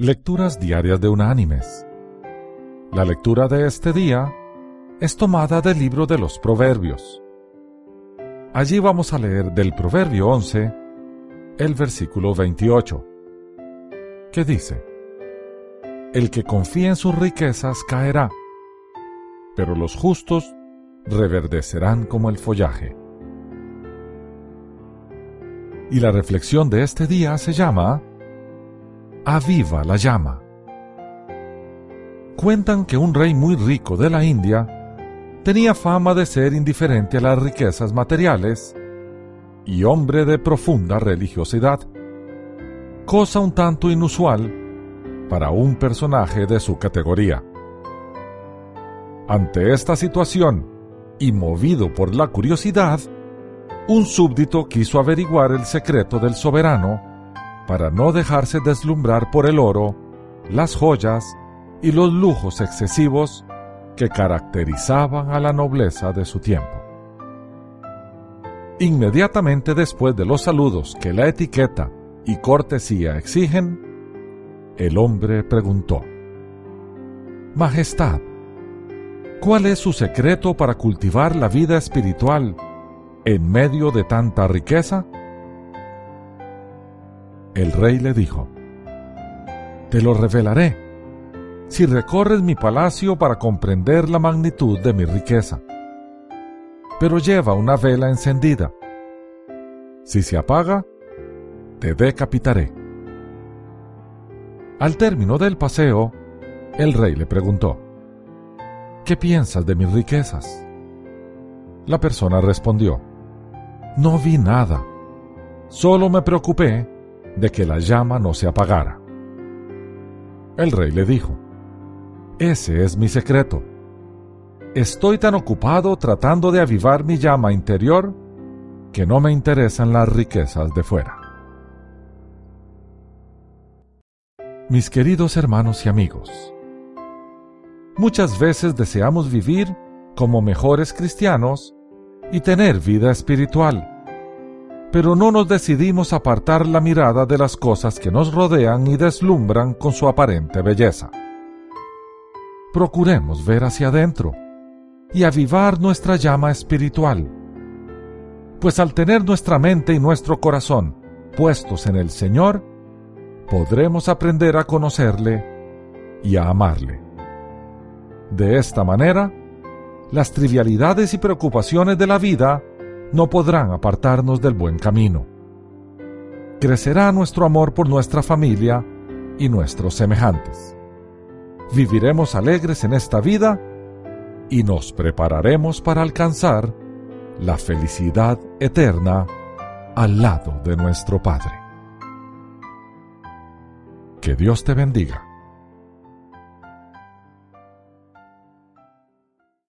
Lecturas Diarias de Unánimes. La lectura de este día es tomada del libro de los Proverbios. Allí vamos a leer del Proverbio 11 el versículo 28, que dice, El que confía en sus riquezas caerá, pero los justos reverdecerán como el follaje. Y la reflexión de este día se llama Aviva la llama. Cuentan que un rey muy rico de la India tenía fama de ser indiferente a las riquezas materiales y hombre de profunda religiosidad, cosa un tanto inusual para un personaje de su categoría. Ante esta situación, y movido por la curiosidad, un súbdito quiso averiguar el secreto del soberano para no dejarse deslumbrar por el oro, las joyas y los lujos excesivos que caracterizaban a la nobleza de su tiempo. Inmediatamente después de los saludos que la etiqueta y cortesía exigen, el hombre preguntó, Majestad, ¿cuál es su secreto para cultivar la vida espiritual en medio de tanta riqueza? El rey le dijo, Te lo revelaré si recorres mi palacio para comprender la magnitud de mi riqueza. Pero lleva una vela encendida. Si se apaga, te decapitaré. Al término del paseo, el rey le preguntó, ¿Qué piensas de mis riquezas? La persona respondió, No vi nada, solo me preocupé de que la llama no se apagara. El rey le dijo, Ese es mi secreto. Estoy tan ocupado tratando de avivar mi llama interior que no me interesan las riquezas de fuera. Mis queridos hermanos y amigos, muchas veces deseamos vivir como mejores cristianos y tener vida espiritual pero no nos decidimos apartar la mirada de las cosas que nos rodean y deslumbran con su aparente belleza. Procuremos ver hacia adentro y avivar nuestra llama espiritual, pues al tener nuestra mente y nuestro corazón puestos en el Señor, podremos aprender a conocerle y a amarle. De esta manera, las trivialidades y preocupaciones de la vida no podrán apartarnos del buen camino. Crecerá nuestro amor por nuestra familia y nuestros semejantes. Viviremos alegres en esta vida y nos prepararemos para alcanzar la felicidad eterna al lado de nuestro Padre. Que Dios te bendiga.